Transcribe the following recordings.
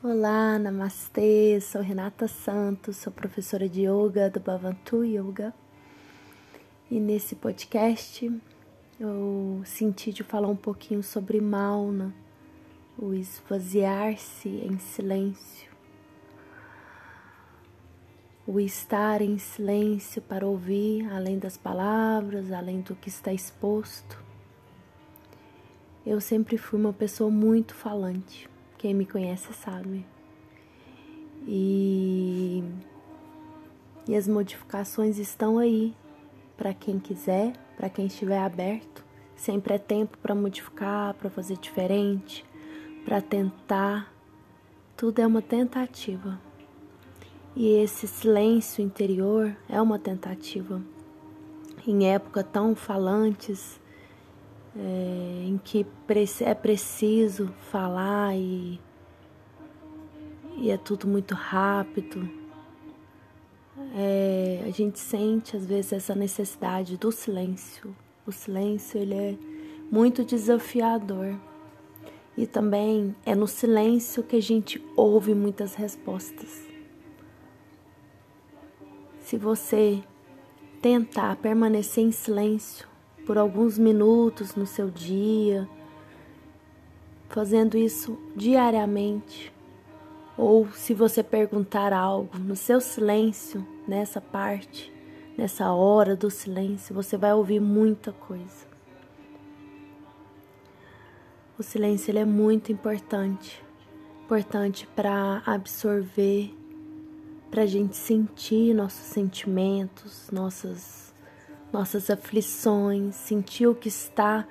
Olá, namastê, sou Renata Santos, sou professora de yoga do Bhavantu Yoga. E nesse podcast eu senti de falar um pouquinho sobre Mauna, o esvaziar-se em silêncio, o estar em silêncio para ouvir além das palavras, além do que está exposto. Eu sempre fui uma pessoa muito falante quem me conhece sabe. E, e as modificações estão aí para quem quiser, para quem estiver aberto. Sempre é tempo para modificar, para fazer diferente, para tentar. Tudo é uma tentativa. E esse silêncio interior é uma tentativa. Em época tão falantes, é, em que é preciso falar e, e é tudo muito rápido. É, a gente sente às vezes essa necessidade do silêncio. O silêncio ele é muito desafiador e também é no silêncio que a gente ouve muitas respostas. Se você tentar permanecer em silêncio, por alguns minutos no seu dia, fazendo isso diariamente. Ou se você perguntar algo no seu silêncio, nessa parte, nessa hora do silêncio, você vai ouvir muita coisa. O silêncio ele é muito importante, importante para absorver, para a gente sentir nossos sentimentos, nossas nossas aflições, sentir o que está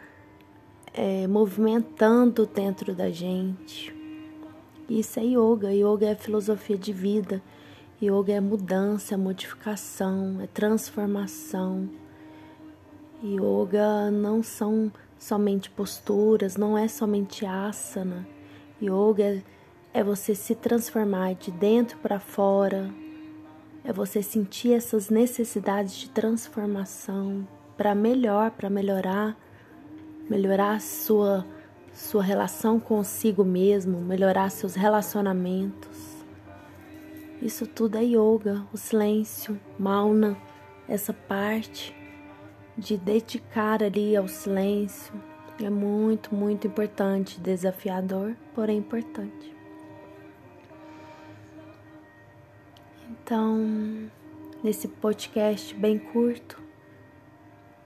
é, movimentando dentro da gente. Isso é yoga. Yoga é filosofia de vida. Yoga é mudança, é modificação, é transformação. Yoga não são somente posturas, não é somente asana. Yoga é, é você se transformar de dentro para fora, é você sentir essas necessidades de transformação para melhor, para melhorar, melhorar a sua sua relação consigo mesmo, melhorar seus relacionamentos. Isso tudo é yoga, o silêncio, mauna, essa parte de dedicar ali ao silêncio é muito, muito importante, desafiador, porém importante. Então, nesse podcast bem curto,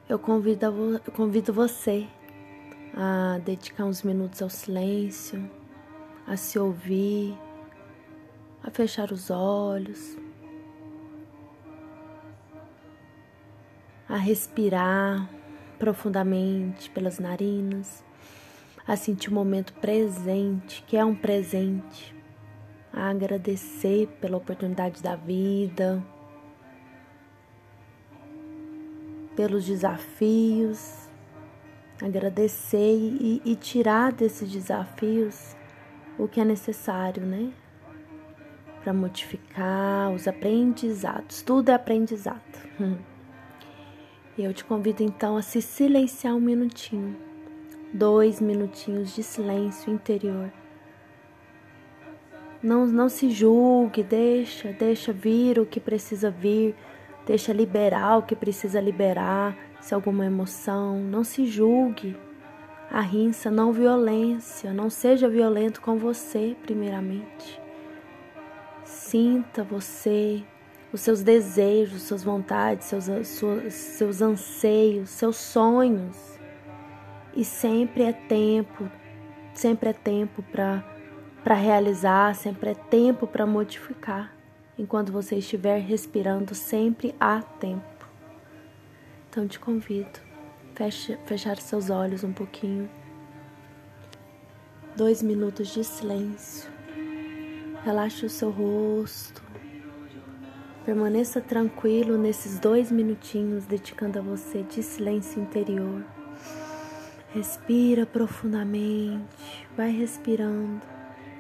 eu convido, eu convido você a dedicar uns minutos ao silêncio, a se ouvir, a fechar os olhos, a respirar profundamente pelas narinas, a sentir o momento presente, que é um presente a agradecer pela oportunidade da vida, pelos desafios, agradecer e, e tirar desses desafios o que é necessário, né? Para modificar os aprendizados. Tudo é aprendizado. Eu te convido então a se silenciar um minutinho, dois minutinhos de silêncio interior não, não se julgue, deixa, deixa vir o que precisa vir, deixa liberar o que precisa liberar, se alguma emoção, não se julgue. A rinça, não violência, não seja violento com você, primeiramente. Sinta você, os seus desejos, suas vontades, seus, seus anseios, seus sonhos. E sempre é tempo, sempre é tempo para para realizar, sempre é tempo para modificar. Enquanto você estiver respirando, sempre há tempo. Então te convido, feche, fechar seus olhos um pouquinho. Dois minutos de silêncio. Relaxe o seu rosto. Permaneça tranquilo nesses dois minutinhos, dedicando a você de silêncio interior. Respira profundamente, vai respirando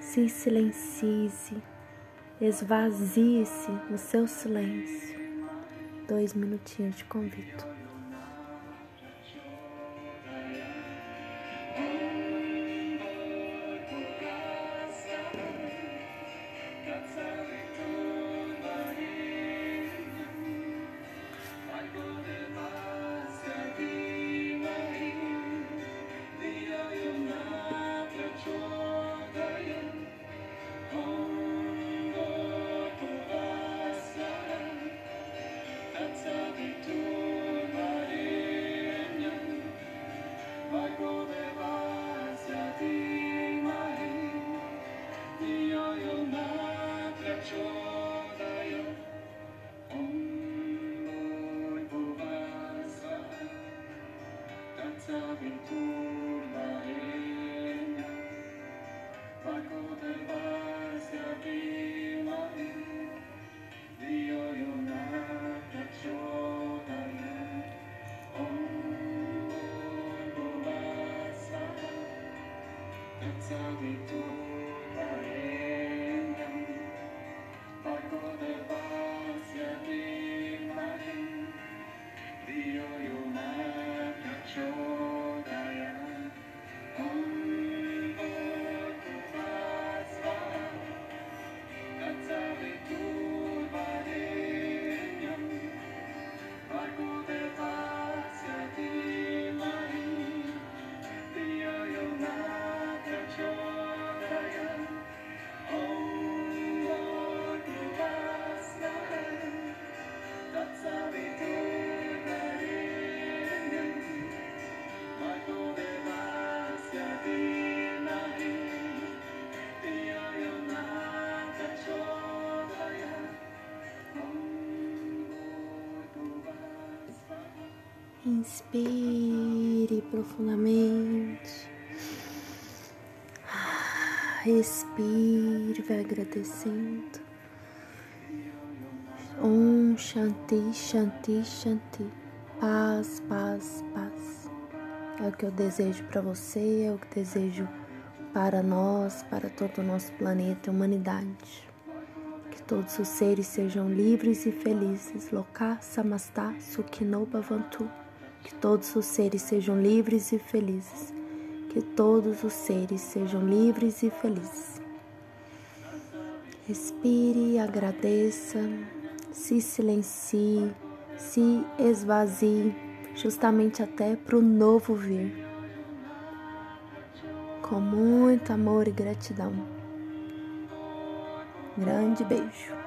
se silencie-se, esvazie-se no seu silêncio. Dois minutinhos de convite. steady to Inspire profundamente. Respire, vai agradecendo. Om Shanti, Shanti, Shanti. Paz, paz, paz. É o que eu desejo para você, é o que desejo para nós, para todo o nosso planeta humanidade. Que todos os seres sejam livres e felizes. Loka Samastha Sukhino Bhavantu. Que todos os seres sejam livres e felizes. Que todos os seres sejam livres e felizes. Respire, agradeça, se silencie, se esvazie, justamente até para o novo vir. Com muito amor e gratidão. Grande beijo.